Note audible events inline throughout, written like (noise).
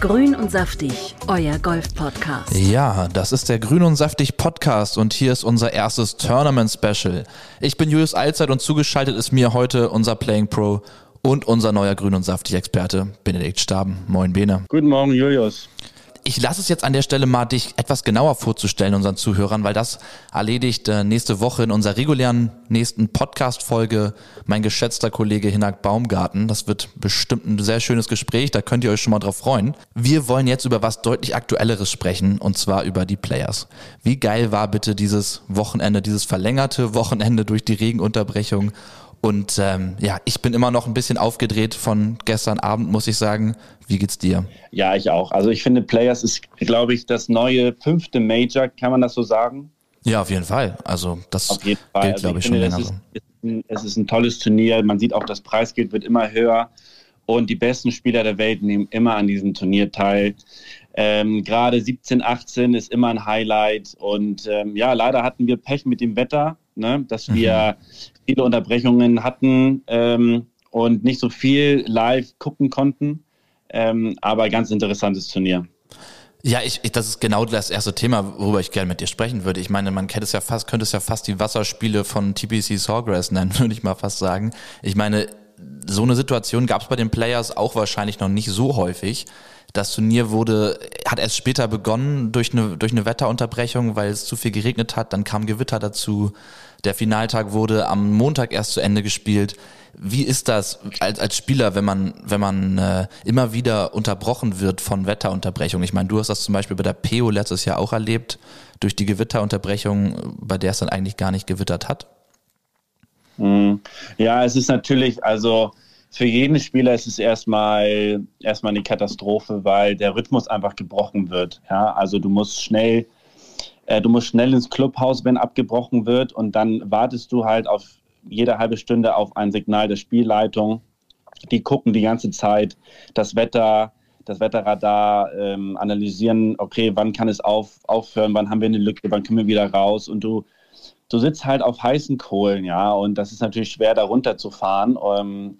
Grün und saftig, euer Golf-Podcast. Ja, das ist der Grün und saftig Podcast und hier ist unser erstes Tournament Special. Ich bin Julius Allzeit und zugeschaltet ist mir heute unser Playing Pro und unser neuer Grün und saftig Experte Benedikt Staben. Moin Bene. Guten Morgen Julius ich lasse es jetzt an der Stelle mal, dich etwas genauer vorzustellen unseren Zuhörern, weil das erledigt äh, nächste Woche in unserer regulären nächsten Podcast-Folge mein geschätzter Kollege Hinak Baumgarten. Das wird bestimmt ein sehr schönes Gespräch, da könnt ihr euch schon mal drauf freuen. Wir wollen jetzt über was deutlich Aktuelleres sprechen und zwar über die Players. Wie geil war bitte dieses Wochenende, dieses verlängerte Wochenende durch die Regenunterbrechung und ähm, ja, ich bin immer noch ein bisschen aufgedreht von gestern Abend, muss ich sagen. Wie geht's dir? Ja, ich auch. Also ich finde, Players ist, glaube ich, das neue fünfte Major, kann man das so sagen? Ja, auf jeden Fall. Also das auf jeden Fall. gilt, also glaube ich, finde, schon länger so. Ist, es ist ein tolles Turnier. Man sieht auch, das Preisgeld wird immer höher. Und die besten Spieler der Welt nehmen immer an diesem Turnier teil. Ähm, Gerade 17, 18 ist immer ein Highlight. Und ähm, ja, leider hatten wir Pech mit dem Wetter, ne? dass wir mhm viele Unterbrechungen hatten ähm, und nicht so viel live gucken konnten. Ähm, aber ganz interessantes Turnier. Ja, ich, ich, das ist genau das erste Thema, worüber ich gerne mit dir sprechen würde. Ich meine, man kennt es ja fast, könnte es ja fast die Wasserspiele von TPC Sawgrass nennen, (laughs) würde ich mal fast sagen. Ich meine, so eine Situation gab es bei den Players auch wahrscheinlich noch nicht so häufig. Das Turnier wurde, hat erst später begonnen durch eine, durch eine Wetterunterbrechung, weil es zu viel geregnet hat. Dann kam Gewitter dazu. Der Finaltag wurde am Montag erst zu Ende gespielt. Wie ist das als, als Spieler, wenn man, wenn man äh, immer wieder unterbrochen wird von Wetterunterbrechungen? Ich meine, du hast das zum Beispiel bei der PO letztes Jahr auch erlebt, durch die Gewitterunterbrechung, bei der es dann eigentlich gar nicht gewittert hat. Hm. Ja, es ist natürlich, also für jeden Spieler ist es erstmal erstmal eine Katastrophe, weil der Rhythmus einfach gebrochen wird. Ja, also du musst schnell äh, du musst schnell ins Clubhaus, wenn abgebrochen wird, und dann wartest du halt auf jede halbe Stunde auf ein Signal der Spielleitung. Die gucken die ganze Zeit das Wetter, das Wetterradar, ähm, analysieren, okay, wann kann es auf, aufhören, wann haben wir eine Lücke, wann können wir wieder raus und du, du sitzt halt auf heißen Kohlen, ja, und das ist natürlich schwer, da runterzufahren. Ähm,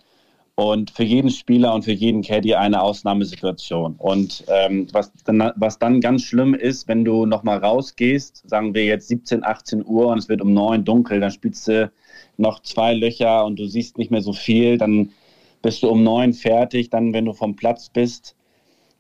und für jeden Spieler und für jeden Caddy eine Ausnahmesituation. Und ähm, was, dann, was dann ganz schlimm ist, wenn du nochmal rausgehst, sagen wir jetzt 17, 18 Uhr und es wird um 9 dunkel, dann spielst du noch zwei Löcher und du siehst nicht mehr so viel, dann bist du um 9 fertig, dann wenn du vom Platz bist,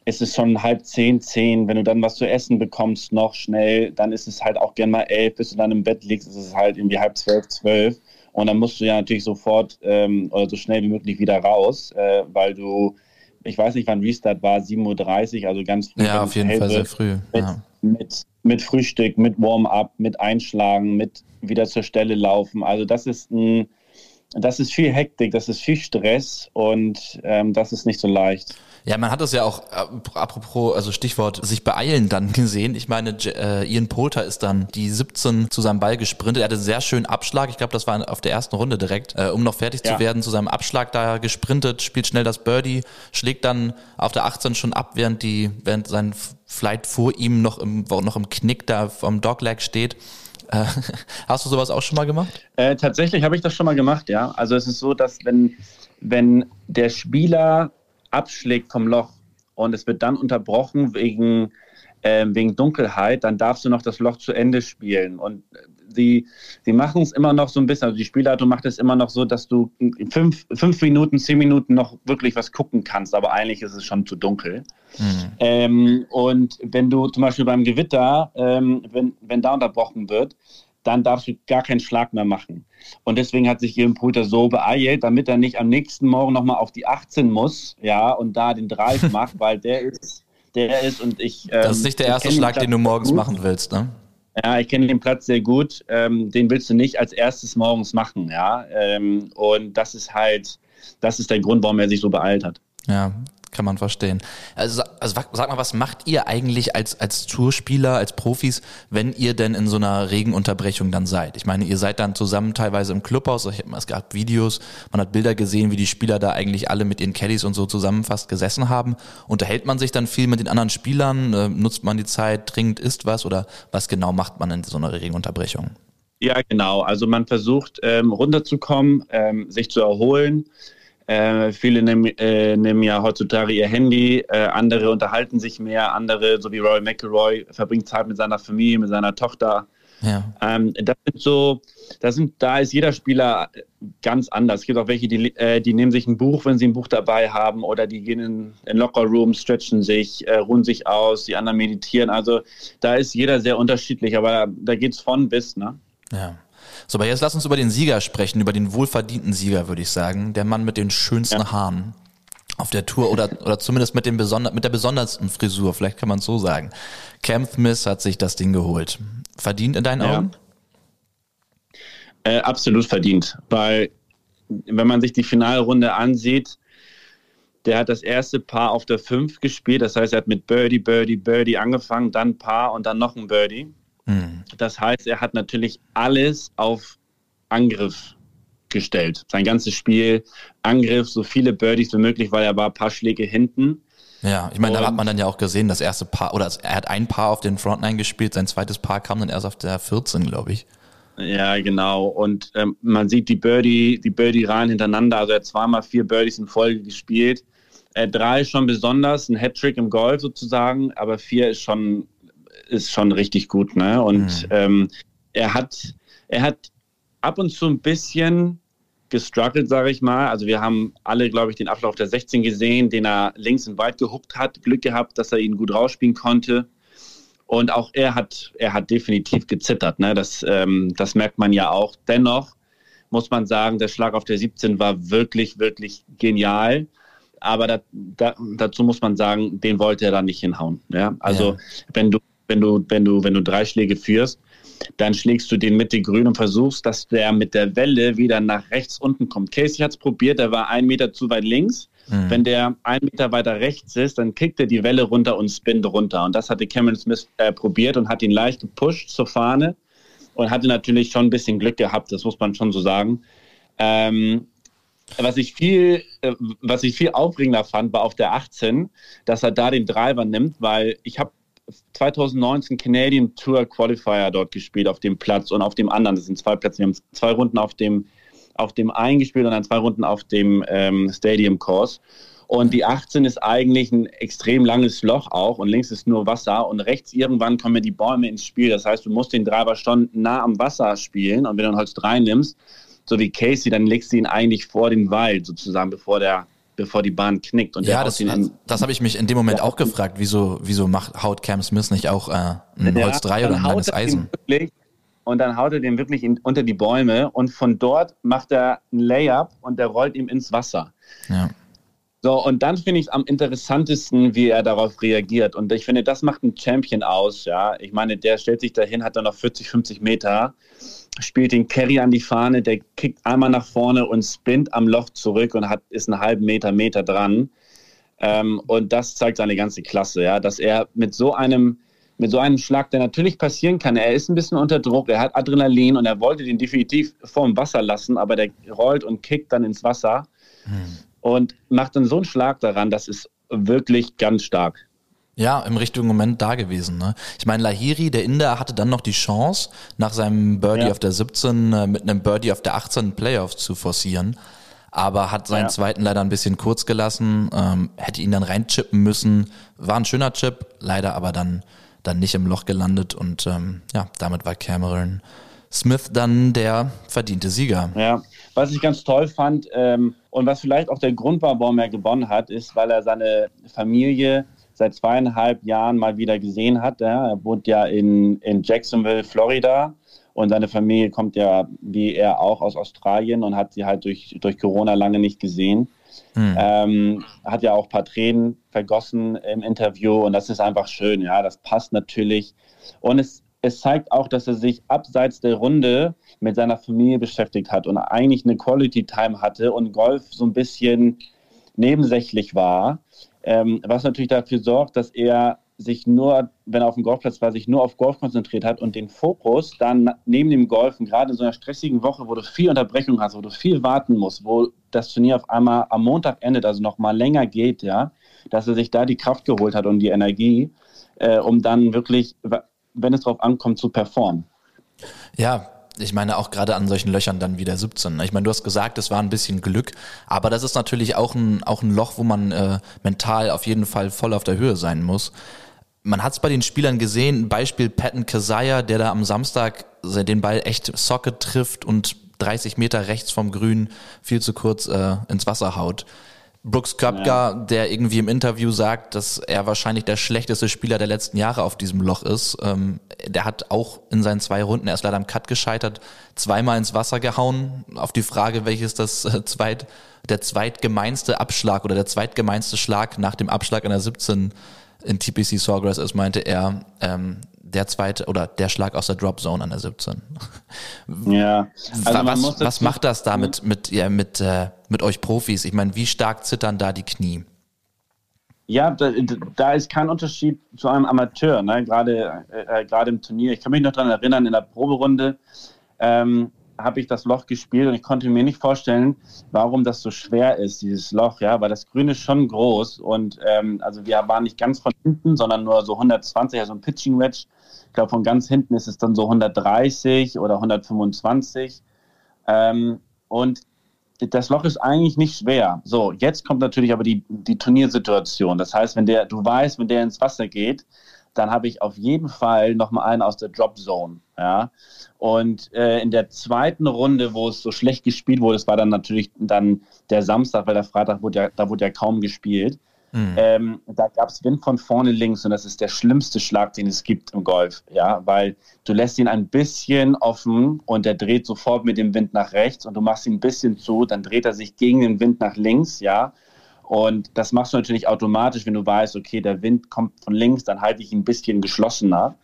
ist es schon halb zehn, zehn. Wenn du dann was zu essen bekommst, noch schnell, dann ist es halt auch gern mal elf, bis du dann im Bett liegst, ist es halt irgendwie halb zwölf, zwölf. Und dann musst du ja natürlich sofort ähm, oder so schnell wie möglich wieder raus, äh, weil du, ich weiß nicht, wann Restart war, 7.30 Uhr, also ganz früh. Ja, auf jeden Fall sehr früh. Mit, ja. mit, mit Frühstück, mit Warm-up, mit Einschlagen, mit wieder zur Stelle laufen. Also das ist ein, das ist viel Hektik, das ist viel Stress und ähm, das ist nicht so leicht. Ja, man hat das ja auch, äh, apropos, also Stichwort, sich beeilen dann gesehen. Ich meine, äh, Ian Poulter ist dann die 17 zu seinem Ball gesprintet. Er hatte einen sehr schönen Abschlag. Ich glaube, das war auf der ersten Runde direkt, äh, um noch fertig ja. zu werden, zu seinem Abschlag da gesprintet, spielt schnell das Birdie, schlägt dann auf der 18 schon ab, während die, während sein Flight vor ihm noch im, noch im Knick da vom Dogleg steht. (laughs) Hast du sowas auch schon mal gemacht? Äh, tatsächlich habe ich das schon mal gemacht, ja. Also es ist so, dass wenn, wenn der Spieler abschlägt vom Loch und es wird dann unterbrochen wegen, äh, wegen Dunkelheit, dann darfst du noch das Loch zu Ende spielen. Und sie, sie machen es immer noch so ein bisschen, also die Spielleitung macht es immer noch so, dass du fünf, fünf Minuten, zehn Minuten noch wirklich was gucken kannst, aber eigentlich ist es schon zu dunkel. Mhm. Ähm, und wenn du zum Beispiel beim Gewitter, ähm, wenn, wenn da unterbrochen wird, dann darfst du gar keinen Schlag mehr machen. Und deswegen hat sich Jürgen Pulter so beeilt, damit er nicht am nächsten Morgen nochmal auf die 18 muss, ja, und da den Drive (laughs) macht, weil der ist, der ist und ich. Ähm, das ist nicht der erste Schlag, den, den du morgens gut. machen willst, ne? Ja, ich kenne den Platz sehr gut. Ähm, den willst du nicht als erstes morgens machen, ja. Ähm, und das ist halt, das ist der Grund, warum er sich so beeilt hat. Ja, kann man verstehen. Also, also sag mal, was macht ihr eigentlich als, als Tourspieler, als Profis, wenn ihr denn in so einer Regenunterbrechung dann seid? Ich meine, ihr seid dann zusammen teilweise im Clubhaus, es gab Videos, man hat Bilder gesehen, wie die Spieler da eigentlich alle mit ihren Caddies und so zusammen fast gesessen haben. Unterhält man sich dann viel mit den anderen Spielern? Äh, nutzt man die Zeit, trinkt, isst was oder was genau macht man in so einer Regenunterbrechung? Ja, genau. Also man versucht ähm, runterzukommen, ähm, sich zu erholen Äh, viele nehmen, äh, nehmen, ja heutzutage ihr Handy, äh, andere unterhalten sich mehr, andere, so wie Roy McElroy, verbringt Zeit mit seiner Familie, mit seiner Tochter. Ja. Ähm, das sind so, das sind, da ist jeder Spieler ganz anders. Es gibt auch welche, die, äh, die nehmen sich ein Buch, wenn sie ein Buch dabei haben, oder die gehen in, in Locker-Rooms, stretchen sich, äh, ruhen sich aus, die anderen meditieren. Also da ist jeder sehr unterschiedlich, aber da, da geht es von bis, ne? Ja. So, aber jetzt lass uns über den Sieger sprechen, über den wohlverdienten Sieger, würde ich sagen. Der Mann mit den schönsten ja. Haaren auf der Tour oder, oder zumindest mit, dem besonder, mit der besondersten Frisur, vielleicht kann man es so sagen. Cam Smith hat sich das Ding geholt. Verdient in deinen ja. Augen? Äh, absolut verdient, weil wenn man sich die Finalrunde ansieht, der hat das erste Paar auf der 5 gespielt, das heißt, er hat mit Birdie, Birdie, Birdie angefangen, dann Paar und dann noch ein Birdie. Mhm. Das heißt, er hat natürlich alles auf Angriff gestellt. Sein ganzes Spiel, Angriff, so viele Birdies wie möglich, weil er war ein paar Schläge hinten. Ja, ich meine, da hat man dann ja auch gesehen, das erste Paar, oder er hat ein Paar auf den Frontline gespielt, sein zweites Paar kam dann erst auf der 14, glaube ich. Ja, genau. Und ähm, man sieht die Birdie, die Birdie-Reihen hintereinander. Also er hat zweimal vier Birdies in Folge gespielt. Äh, drei ist schon besonders, ein Hattrick im Golf sozusagen, aber vier ist schon ist schon richtig gut, ne? Und mhm. ähm, er hat, er hat ab und zu ein bisschen gestruggelt, sage ich mal. Also wir haben alle, glaube ich, den Ablauf der 16 gesehen, den er links und weit gehuckt hat. Glück gehabt, dass er ihn gut rausspielen konnte. Und auch er hat, er hat definitiv gezittert. Ne? Das, ähm, das merkt man ja auch. Dennoch muss man sagen, der Schlag auf der 17 war wirklich, wirklich genial. Aber da, da, dazu muss man sagen, den wollte er da nicht hinhauen. Ja? Also ja. wenn du wenn du, wenn du, wenn du drei Schläge führst, dann schlägst du den Mitte grün und versuchst, dass der mit der Welle wieder nach rechts unten kommt. Casey hat es probiert, der war einen Meter zu weit links. Mhm. Wenn der einen Meter weiter rechts ist, dann kickt er die Welle runter und spinnt runter. Und das hatte Cameron Smith äh, probiert und hat ihn leicht gepusht zur Fahne und hatte natürlich schon ein bisschen Glück gehabt, das muss man schon so sagen. Ähm, was ich viel, äh, was ich viel aufregender fand, war auf der 18, dass er da den Driver nimmt, weil ich habe 2019 Canadian Tour Qualifier dort gespielt auf dem Platz und auf dem anderen. Das sind zwei Plätze. Wir haben zwei Runden auf dem, auf dem einen gespielt und dann zwei Runden auf dem ähm, Stadium Course. Und die 18 ist eigentlich ein extrem langes Loch auch und links ist nur Wasser und rechts irgendwann kommen die Bäume ins Spiel. Das heißt, du musst den Driver schon nah am Wasser spielen und wenn du ein Holz reinnimmst, so wie Casey, dann legst du ihn eigentlich vor den Wald sozusagen, bevor der bevor die Bahn knickt. Und ja, das, das, das habe ich mich in dem Moment ja. auch gefragt. Wieso, wieso macht, haut Cam Smith nicht auch äh, ein Holz 3 oder ein langes Eisen? Wirklich, und dann haut er den wirklich in, unter die Bäume und von dort macht er ein Layup und der rollt ihm ins Wasser. Ja. So, und dann finde ich es am interessantesten, wie er darauf reagiert. Und ich finde, das macht ein Champion aus, ja. Ich meine, der stellt sich dahin, hat dann noch 40, 50 Meter spielt den Carry an die Fahne, der kickt einmal nach vorne und spinnt am Loch zurück und hat, ist einen halben Meter, Meter dran. Ähm, und das zeigt seine ganze Klasse, ja, dass er mit so einem, mit so einem Schlag, der natürlich passieren kann, er ist ein bisschen unter Druck, er hat Adrenalin und er wollte den definitiv vorm Wasser lassen, aber der rollt und kickt dann ins Wasser hm. und macht dann so einen Schlag daran, das ist wirklich ganz stark. Ja, im richtigen Moment da gewesen. Ne? Ich meine, Lahiri, der Inder, hatte dann noch die Chance, nach seinem Birdie ja. auf der 17 äh, mit einem Birdie auf der 18 Playoffs zu forcieren, aber hat seinen ja. zweiten leider ein bisschen kurz gelassen, ähm, hätte ihn dann reinchippen müssen. War ein schöner Chip, leider aber dann, dann nicht im Loch gelandet und ähm, ja, damit war Cameron Smith dann der verdiente Sieger. Ja, was ich ganz toll fand ähm, und was vielleicht auch der Grund war, warum er gewonnen hat, ist, weil er seine Familie seit zweieinhalb Jahren mal wieder gesehen hat. Ja. Er wohnt ja in, in Jacksonville, Florida. Und seine Familie kommt ja, wie er auch, aus Australien und hat sie halt durch, durch Corona lange nicht gesehen. Hm. Ähm, hat ja auch ein paar Tränen vergossen im Interview und das ist einfach schön, ja, das passt natürlich. Und es, es zeigt auch, dass er sich abseits der Runde mit seiner Familie beschäftigt hat und eigentlich eine Quality Time hatte und Golf so ein bisschen nebensächlich war ähm, was natürlich dafür sorgt, dass er sich nur, wenn er auf dem Golfplatz war, sich nur auf Golf konzentriert hat und den Fokus dann neben dem Golfen, gerade in so einer stressigen Woche, wo du viel Unterbrechung hast, wo du viel warten musst, wo das Turnier auf einmal am Montag endet, also noch mal länger geht, ja, dass er sich da die Kraft geholt hat und die Energie, äh, um dann wirklich, wenn es darauf ankommt, zu performen. Ja, ich meine auch gerade an solchen Löchern dann wieder 17. Ich meine, du hast gesagt, es war ein bisschen Glück, aber das ist natürlich auch ein, auch ein Loch, wo man äh, mental auf jeden Fall voll auf der Höhe sein muss. Man hat es bei den Spielern gesehen, Beispiel Patton Kazaya, der da am Samstag den Ball echt Socket trifft und 30 Meter rechts vom Grün viel zu kurz äh, ins Wasser haut. Brooks Köpker, ja. der irgendwie im Interview sagt, dass er wahrscheinlich der schlechteste Spieler der letzten Jahre auf diesem Loch ist. Ähm, der hat auch in seinen zwei Runden, er ist leider am Cut gescheitert, zweimal ins Wasser gehauen. Auf die Frage, welches das äh, zweit, der zweitgemeinste Abschlag oder der zweitgemeinste Schlag nach dem Abschlag an der 17 in TPC Sawgrass ist, meinte er, ähm, der zweite oder der Schlag aus der Drop Zone an der 17. Ja. Also was, was macht das da mit, mit, ja, mit, äh, mit euch Profis? Ich meine, wie stark zittern da die Knie? Ja, da, da ist kein Unterschied zu einem Amateur, ne? gerade, äh, gerade im Turnier. Ich kann mich noch daran erinnern, in der Proberunde ähm, habe ich das Loch gespielt und ich konnte mir nicht vorstellen, warum das so schwer ist, dieses Loch, ja, weil das Grün ist schon groß und ähm, also wir waren nicht ganz von hinten, sondern nur so 120, also ein Pitching Wedge. Ich glaube, von ganz hinten ist es dann so 130 oder 125. Ähm, und das Loch ist eigentlich nicht schwer. So, jetzt kommt natürlich aber die, die Turniersituation. Das heißt, wenn der, du weißt, wenn der ins Wasser geht, dann habe ich auf jeden Fall nochmal einen aus der Drop Zone. Ja. Und äh, in der zweiten Runde, wo es so schlecht gespielt wurde, das war dann natürlich dann der Samstag, weil der Freitag wurde ja, da wurde ja kaum gespielt. Mhm. Ähm, da gab es Wind von vorne links und das ist der schlimmste Schlag, den es gibt im Golf, ja, weil du lässt ihn ein bisschen offen und er dreht sofort mit dem Wind nach rechts und du machst ihn ein bisschen zu, dann dreht er sich gegen den Wind nach links, ja, und das machst du natürlich automatisch, wenn du weißt, okay, der Wind kommt von links, dann halte ich ihn ein bisschen geschlossener.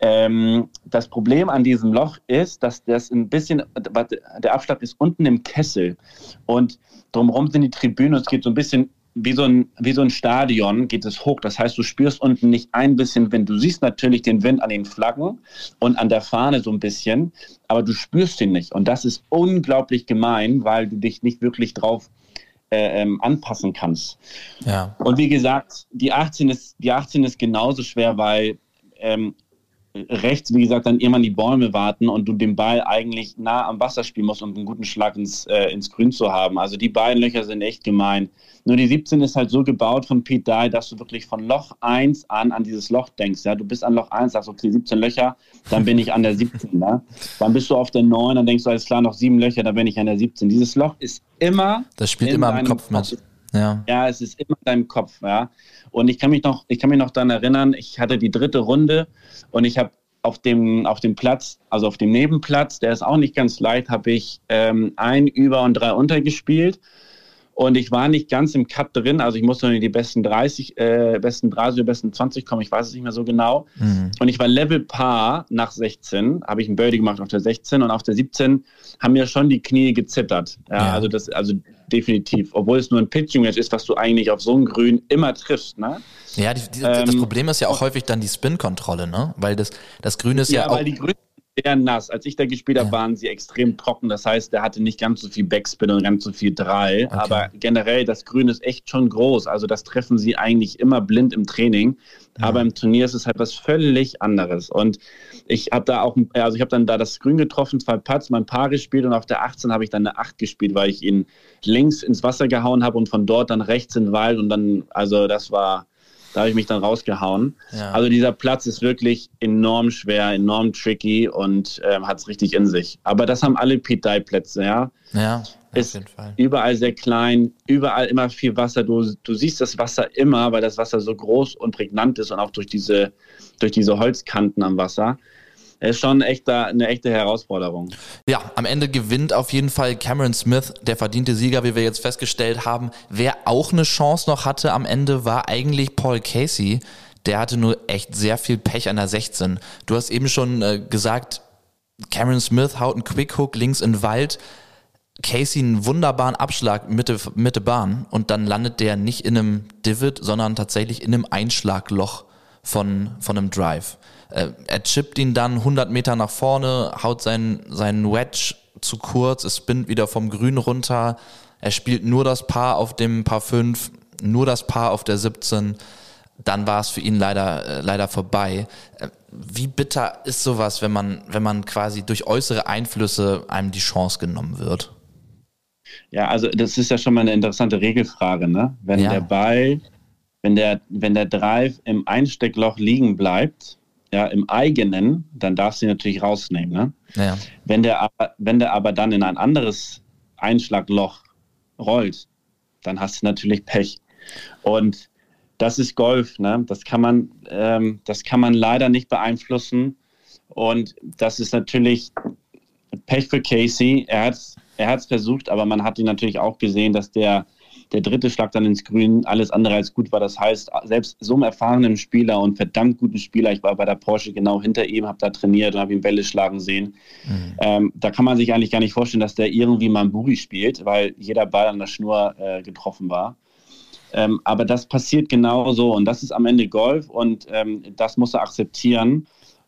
Ähm, das Problem an diesem Loch ist, dass das ein bisschen, der Abschlag ist unten im Kessel und drumherum sind die Tribünen es geht so ein bisschen wie so, ein, wie so ein Stadion geht es hoch. Das heißt, du spürst unten nicht ein bisschen Wind. Du siehst natürlich den Wind an den Flaggen und an der Fahne so ein bisschen, aber du spürst ihn nicht. Und das ist unglaublich gemein, weil du dich nicht wirklich drauf äh, ähm, anpassen kannst. Ja. Und wie gesagt, die 18 ist, die 18 ist genauso schwer, weil ähm, rechts, wie gesagt, dann irgendwann die Bäume warten und du den Ball eigentlich nah am Wasser spielen musst, um einen guten Schlag ins, äh, ins Grün zu haben. Also die beiden Löcher sind echt gemein. Nur die 17 ist halt so gebaut von Pete Dye, dass du wirklich von Loch 1 an an dieses Loch denkst. Ja? Du bist an Loch 1, sagst, okay, 17 Löcher, dann bin ich an der 17. Ne? Dann bist du auf der 9, dann denkst du, alles klar, noch sieben Löcher, dann bin ich an der 17. Dieses Loch ist immer. Das spielt immer im Kopf mit. Ja. ja, es ist immer in deinem Kopf. Ja. Und ich kann mich noch, ich kann mich noch daran erinnern, ich hatte die dritte Runde und ich habe auf dem, auf dem Platz, also auf dem Nebenplatz, der ist auch nicht ganz leicht, habe ich ähm, ein Über und drei Unter gespielt. Und ich war nicht ganz im Cut drin, also ich musste nur in die besten 30, äh, besten 30 oder besten 20 kommen, ich weiß es nicht mehr so genau. Mhm. Und ich war Level Paar nach 16, habe ich ein Birdie gemacht auf der 16 und auf der 17 haben mir schon die Knie gezittert. Ja, ja. Also das, also definitiv, obwohl es nur ein Pitching Match ist, was du eigentlich auf so einem Grün immer triffst, ne? Ja, die, die, ähm, das Problem ist ja auch häufig dann die Spin-Kontrolle, ne? Weil das, das Grün ist ja, ja auch. Weil die Grün sehr nass. Als ich da gespielt habe, ja. waren sie extrem trocken. Das heißt, der hatte nicht ganz so viel Backspin und ganz so viel Drall. Okay. Aber generell, das Grün ist echt schon groß. Also das treffen sie eigentlich immer blind im Training. Ja. Aber im Turnier ist es halt was völlig anderes. Und ich habe da auch, also ich habe dann da das Grün getroffen, zwei Putts, mein Paar gespielt und auf der 18 habe ich dann eine 8 gespielt, weil ich ihn links ins Wasser gehauen habe und von dort dann rechts in den Wald und dann, also das war da habe ich mich dann rausgehauen. Ja. Also dieser Platz ist wirklich enorm schwer, enorm tricky und ähm, hat es richtig in sich. Aber das haben alle Pete Dye Plätze, ja. Ja, ist auf jeden Fall. überall sehr klein, überall immer viel Wasser. Du, du siehst das Wasser immer, weil das Wasser so groß und prägnant ist und auch durch diese, durch diese Holzkanten am Wasser ist schon echt eine echte Herausforderung. Ja, am Ende gewinnt auf jeden Fall Cameron Smith, der verdiente Sieger, wie wir jetzt festgestellt haben. Wer auch eine Chance noch hatte am Ende, war eigentlich Paul Casey. Der hatte nur echt sehr viel Pech an der 16. Du hast eben schon äh, gesagt, Cameron Smith haut einen Quickhook links in den Wald. Casey einen wunderbaren Abschlag Mitte, Mitte Bahn und dann landet der nicht in einem Divot, sondern tatsächlich in einem Einschlagloch von, von einem Drive. Äh, er chippt ihn dann 100 Meter nach vorne, haut seinen, seinen Wedge zu kurz, es spinnt wieder vom Grün runter. Er spielt nur das Paar auf dem Paar 5, nur das Paar auf der 17. Dann war es für ihn leider, äh, leider vorbei. Äh, wie bitter ist sowas, wenn man, wenn man quasi durch äußere Einflüsse einem die Chance genommen wird? Ja, also das ist ja schon mal eine interessante Regelfrage, ne? Wenn ja. der Ball, wenn der, wenn der Drive im Einsteckloch liegen bleibt, ja, im eigenen, dann darfst du ihn natürlich rausnehmen, ne? Ja. Wenn der, wenn der aber dann in ein anderes Einschlagloch rollt, dann hast du natürlich Pech. Und das ist Golf, ne? Das kann man, ähm, das kann man leider nicht beeinflussen. Und das ist natürlich Pech für Casey. Er hat es er hat's versucht, aber man hat ihn natürlich auch gesehen, dass der, der dritte Schlag dann ins Grün alles andere als gut war. Das heißt, selbst so einem erfahrenen Spieler und verdammt guten Spieler, ich war bei der Porsche genau hinter ihm, habe da trainiert und habe ihn Bälle schlagen sehen. Mhm. Ähm, da kann man sich eigentlich gar nicht vorstellen, dass der irgendwie Mamburi spielt, weil jeder Ball an der Schnur äh, getroffen war. Ähm, aber das passiert genauso und das ist am Ende Golf und ähm, das muss er akzeptieren.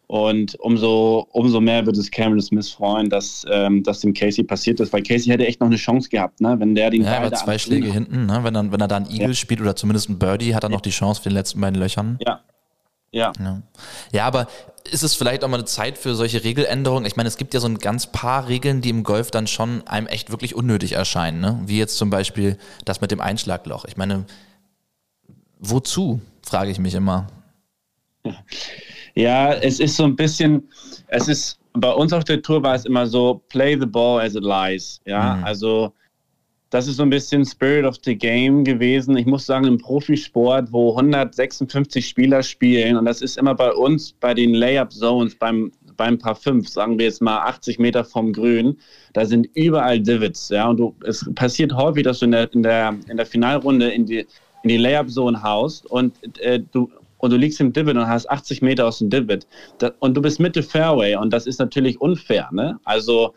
Und umso, umso mehr wird es Cameron Smith freuen, dass ähm, das dem Casey passiert ist, weil Casey hätte echt noch eine Chance gehabt, ne? wenn der den Ja, aber zwei Schläge hinten, ne? wenn, er, wenn er da einen Eagle ja. spielt oder zumindest einen Birdie, hat er noch die Chance für den letzten beiden Löchern. Ja. Ja. ja. Ja, aber ist es vielleicht auch mal eine Zeit für solche Regeländerungen? Ich meine, es gibt ja so ein ganz paar Regeln, die im Golf dann schon einem echt wirklich unnötig erscheinen, ne? Wie jetzt zum Beispiel das mit dem Einschlagloch. Ich meine, wozu, frage ich mich immer. Ja, es ist so ein bisschen, es ist, bei uns auf der Tour war es immer so, play the ball as it lies. Ja, mhm. also das ist so ein bisschen Spirit of the Game gewesen. Ich muss sagen, im Profisport, wo 156 Spieler spielen, und das ist immer bei uns bei den Layup Zones, beim, beim Paar 5, sagen wir jetzt mal 80 Meter vom Grün, da sind überall Divots. Ja, und du, es passiert häufig, dass du in der, in der, in der Finalrunde in die, in die Layup Zone haust und äh, du und du liegst im Divot und hast 80 Meter aus dem Divot und du bist Mitte Fairway und das ist natürlich unfair. Ne? Also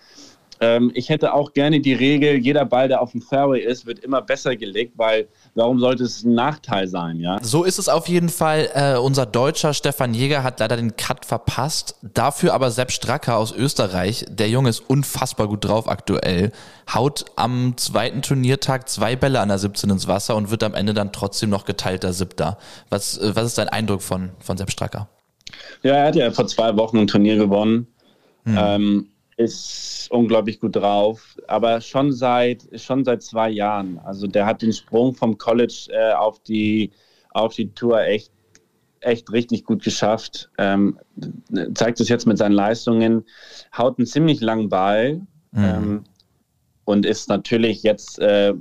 ähm, ich hätte auch gerne die Regel, jeder Ball, der auf dem Fairway ist, wird immer besser gelegt, weil warum sollte es ein Nachteil sein, ja? So ist es auf jeden Fall. Äh, unser Deutscher Stefan Jäger hat leider den Cut verpasst. Dafür aber Sepp Stracker aus Österreich. Der Junge ist unfassbar gut drauf aktuell. Haut am zweiten Turniertag zwei Bälle an der 17 ins Wasser und wird am Ende dann trotzdem noch geteilter Siebter. Was, äh, was ist dein Eindruck von, von Sepp Stracker? Ja, er hat ja vor zwei Wochen ein Turnier gewonnen. Hm. Ähm, ist unglaublich gut drauf, aber schon seit schon seit zwei Jahren. Also der hat den Sprung vom College äh, auf die auf die Tour echt echt richtig gut geschafft. Ähm, zeigt es jetzt mit seinen Leistungen, haut einen ziemlich langen Ball mhm. ähm, und ist natürlich jetzt. Äh,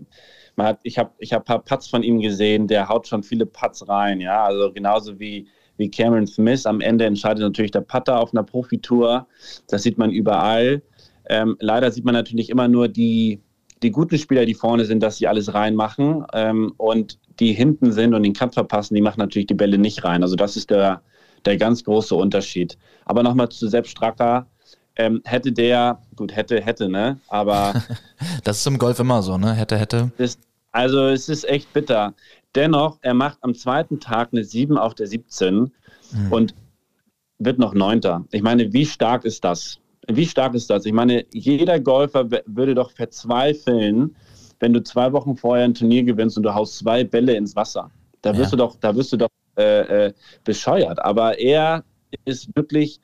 man hat, ich habe ich hab ein paar Putts von ihm gesehen, der haut schon viele Putts rein, ja, also genauso wie wie Cameron Smith. Am Ende entscheidet natürlich der Putter auf einer Profitour. Das sieht man überall. Ähm, leider sieht man natürlich immer nur die, die guten Spieler, die vorne sind, dass sie alles reinmachen. Ähm, und die hinten sind und den Kampf verpassen, die machen natürlich die Bälle nicht rein. Also das ist der, der ganz große Unterschied. Aber nochmal zu Sepp Stracker. Ähm, hätte der, gut, hätte, hätte, ne? Aber. (laughs) das ist im Golf immer so, ne? Hätte, hätte. Das, also es ist echt bitter. Dennoch, er macht am zweiten Tag eine 7 auf der 17 mhm. und wird noch Neunter. Ich meine, wie stark ist das? Wie stark ist das? Ich meine, jeder Golfer würde doch verzweifeln, wenn du zwei Wochen vorher ein Turnier gewinnst und du haust zwei Bälle ins Wasser. Da wirst ja. du doch, da wirst du doch äh, äh, bescheuert. Aber er ist wirklich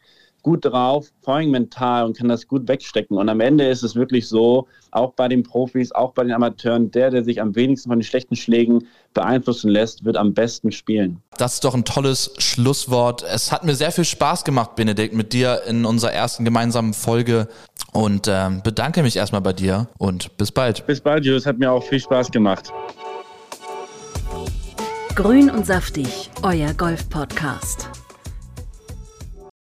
gut drauf, vor allem mental und kann das gut wegstecken. Und am Ende ist es wirklich so, auch bei den Profis, auch bei den Amateuren, der, der sich am wenigsten von den schlechten Schlägen beeinflussen lässt, wird am besten spielen. Das ist doch ein tolles Schlusswort. Es hat mir sehr viel Spaß gemacht, Benedikt, mit dir in unserer ersten gemeinsamen Folge und äh, bedanke mich erstmal bei dir und bis bald. Bis bald, Jus. Hat mir auch viel Spaß gemacht. Grün und saftig, euer Golf-Podcast.